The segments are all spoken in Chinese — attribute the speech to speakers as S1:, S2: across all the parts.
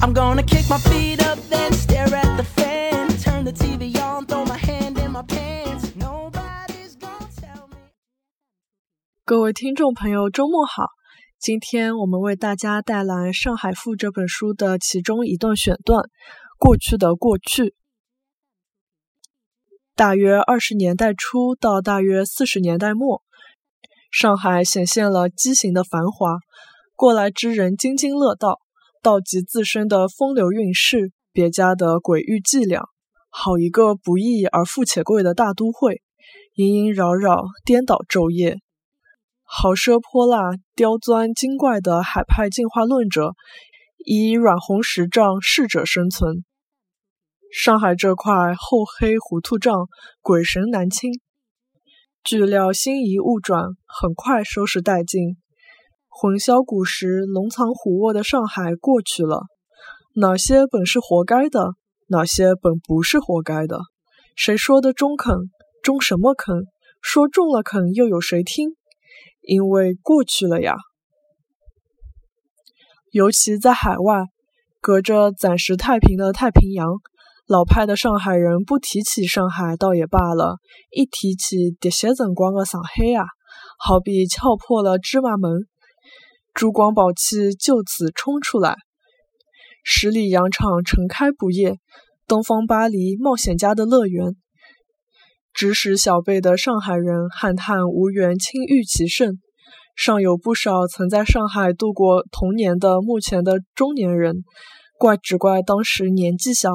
S1: I'm gonna kick my feet up then stare at the fan turn the TV on throw my hand in my pants nobody's gonna tell me
S2: 各位听众朋友周末好今天我们为大家带来《上海赋》这本书的其中一段选段：过去的过去。大约二十年代初到大约四十年代末，上海显现了畸形的繁华，过来之人津津乐道，道及自身的风流韵事，别家的诡异伎俩。好一个不易而富且贵的大都会，萦萦扰扰，颠倒昼夜。豪奢泼辣、刁钻精怪的海派进化论者，以软红石杖适者生存。上海这块厚黑糊涂账，鬼神难清。据料心移物转，很快收拾殆尽。混淆古时、龙藏虎卧的上海过去了。哪些本是活该的？哪些本不是活该的？谁说的中肯？中什么肯？说中了肯，又有谁听？因为过去了呀，尤其在海外，隔着暂时太平的太平洋，老派的上海人不提起上海倒也罢了，一提起迭些辰光的上海呀，好比敲破了芝麻门，珠光宝气就此冲出来，十里洋场盛开不夜，东方巴黎冒险家的乐园。指使小辈的上海人慨叹无缘亲遇其盛，尚有不少曾在上海度过童年的目前的中年人，怪只怪当时年纪小，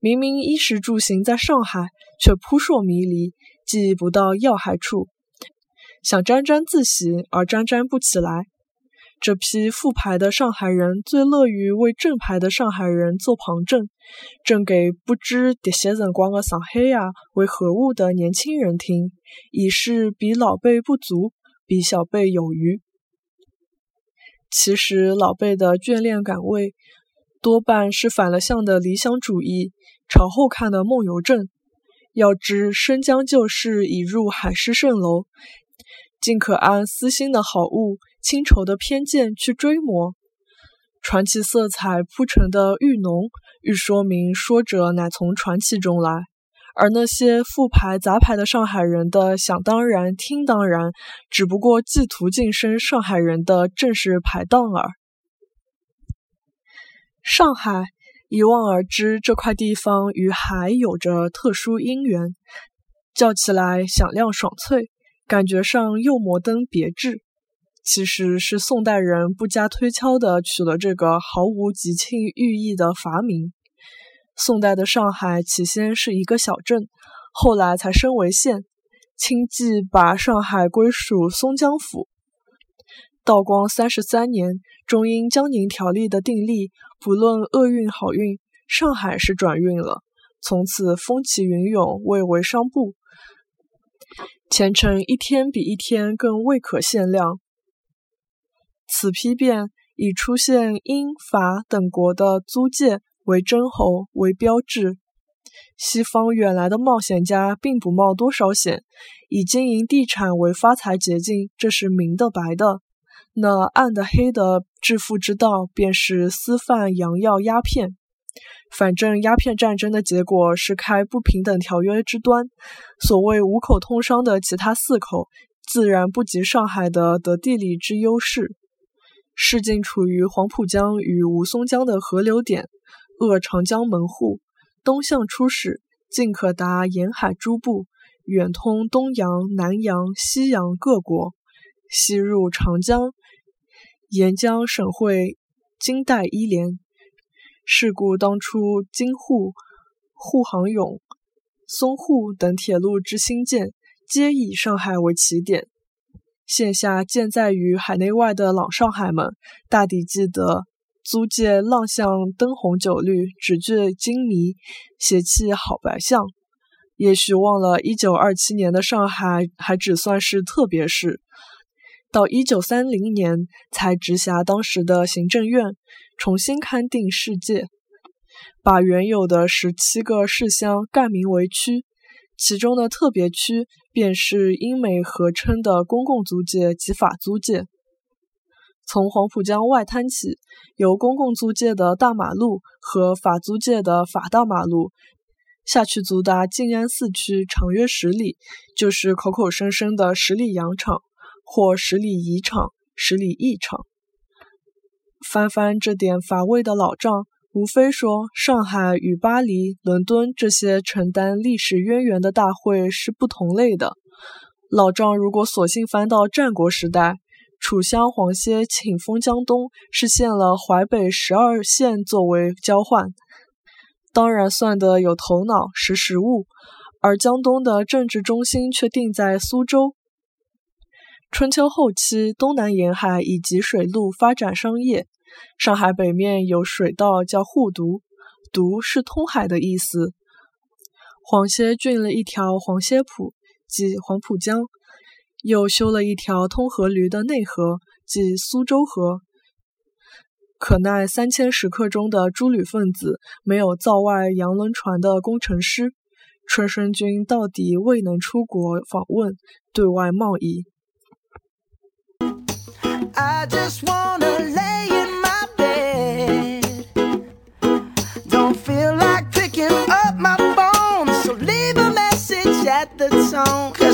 S2: 明明衣食住行在上海，却扑朔迷离，记忆不到要害处，想沾沾自喜而沾沾不起来。这批副牌的上海人最乐于为正牌的上海人做旁证，证给不知迭些辰光的上海呀为何物的年轻人听，以示比老辈不足，比小辈有余。其实老辈的眷恋感味，多半是反了向的理想主义，朝后看的梦游症。要知生将旧事已入海市蜃楼。尽可安私心的好物、清愁的偏见去追摹，传奇色彩铺陈的愈浓，愈说明说者乃从传奇中来。而那些复牌杂牌的上海人的想当然、听当然，只不过寄图晋升上海人的正式排档耳。上海一望而知，这块地方与海有着特殊因缘，叫起来响亮爽脆。感觉上又摩登别致，其实是宋代人不加推敲的取了这个毫无吉庆寓意的法名。宋代的上海起先是一个小镇，后来才升为县。清纪把上海归属松江府。道光三十三年，中英江宁条例的订立，不论厄运好运，上海是转运了，从此风起云涌，为为商埠。前程一天比一天更未可限量。此批变以出现英法等国的租界为征候为标志。西方远来的冒险家并不冒多少险，以经营地产为发财捷径，这是明的白的。那暗的黑的致富之道，便是私贩洋药鸦片。反正鸦片战争的结果是开不平等条约之端，所谓五口通商的其他四口，自然不及上海的得地理之优势。市境处于黄浦江与吴淞江的河流点，扼长江门户，东向出使，进可达沿海诸部，远通东洋、南洋、西洋各国；西入长江，沿江省会金代伊连。是故，当初京沪、沪杭甬、淞沪等铁路之兴建，皆以上海为起点。现下健在于海内外的老上海们，大抵记得租界浪向灯红酒绿，纸醉金迷，邪气好白象。也许忘了，一九二七年的上海还只算是特别市。到一九三零年才直辖当时的行政院，重新勘定市界，把原有的十七个市乡改名为区，其中的特别区便是英美合称的公共租界及法租界。从黄浦江外滩起，由公共租界的大马路和法租界的法大马路下去，足达静安寺区长约十里，就是口口声声的十里洋场。或十里移场，十里驿场。翻翻这点乏味的老账，无非说上海与巴黎、伦敦这些承担历史渊源的大会是不同类的。老账如果索性翻到战国时代，楚襄黄歇请封江东，是献了淮北十二县作为交换，当然算得有头脑，识时务。而江东的政治中心却定在苏州。春秋后期，东南沿海以及水路发展商业。上海北面有水道叫沪渎，渎是通海的意思。黄歇浚了一条黄歇浦，即黄浦江，又修了一条通河驴的内河，即苏州河。可奈三千食客中的诸旅分子，没有造外洋轮船的工程师，春申君到底未能出国访问，对外贸易。I just wanna lay song.